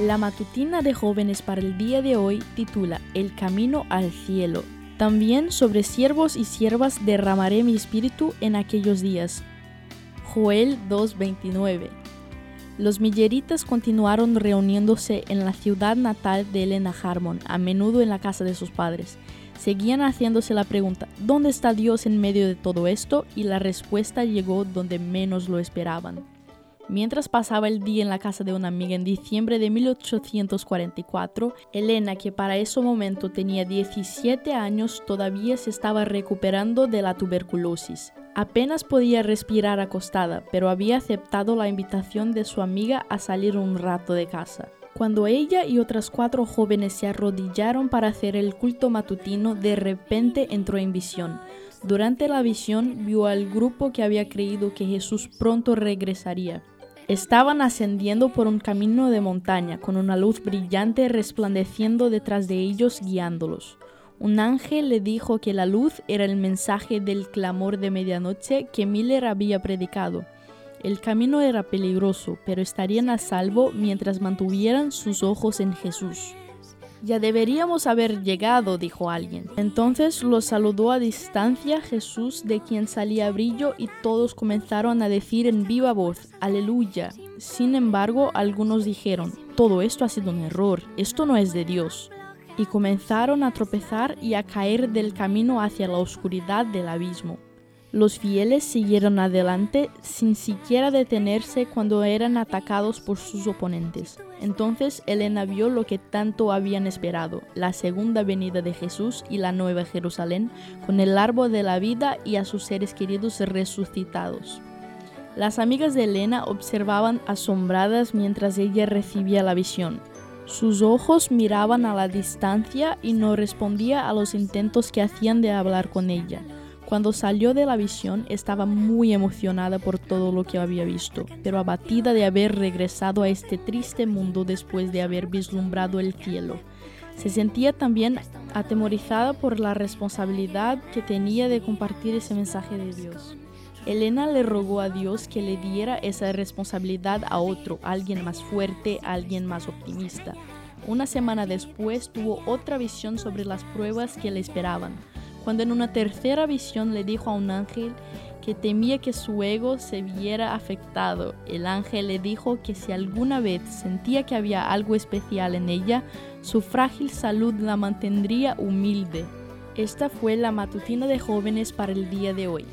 La matutina de jóvenes para el día de hoy titula El camino al cielo. También sobre siervos y siervas derramaré mi espíritu en aquellos días. Joel 2:29. Los milleritas continuaron reuniéndose en la ciudad natal de Elena Harmon, a menudo en la casa de sus padres. Seguían haciéndose la pregunta, ¿dónde está Dios en medio de todo esto? Y la respuesta llegó donde menos lo esperaban. Mientras pasaba el día en la casa de una amiga en diciembre de 1844, Elena, que para ese momento tenía 17 años, todavía se estaba recuperando de la tuberculosis. Apenas podía respirar acostada, pero había aceptado la invitación de su amiga a salir un rato de casa. Cuando ella y otras cuatro jóvenes se arrodillaron para hacer el culto matutino, de repente entró en visión. Durante la visión vio al grupo que había creído que Jesús pronto regresaría. Estaban ascendiendo por un camino de montaña, con una luz brillante resplandeciendo detrás de ellos guiándolos. Un ángel le dijo que la luz era el mensaje del clamor de medianoche que Miller había predicado. El camino era peligroso, pero estarían a salvo mientras mantuvieran sus ojos en Jesús. Ya deberíamos haber llegado, dijo alguien. Entonces los saludó a distancia Jesús, de quien salía brillo, y todos comenzaron a decir en viva voz, Aleluya. Sin embargo, algunos dijeron, todo esto ha sido un error, esto no es de Dios. Y comenzaron a tropezar y a caer del camino hacia la oscuridad del abismo. Los fieles siguieron adelante sin siquiera detenerse cuando eran atacados por sus oponentes. Entonces Elena vio lo que tanto habían esperado, la segunda venida de Jesús y la nueva Jerusalén, con el árbol de la vida y a sus seres queridos resucitados. Las amigas de Elena observaban asombradas mientras ella recibía la visión. Sus ojos miraban a la distancia y no respondía a los intentos que hacían de hablar con ella. Cuando salió de la visión estaba muy emocionada por todo lo que había visto, pero abatida de haber regresado a este triste mundo después de haber vislumbrado el cielo. Se sentía también atemorizada por la responsabilidad que tenía de compartir ese mensaje de Dios. Elena le rogó a Dios que le diera esa responsabilidad a otro, alguien más fuerte, alguien más optimista. Una semana después tuvo otra visión sobre las pruebas que le esperaban cuando en una tercera visión le dijo a un ángel que temía que su ego se viera afectado. El ángel le dijo que si alguna vez sentía que había algo especial en ella, su frágil salud la mantendría humilde. Esta fue la matutina de jóvenes para el día de hoy.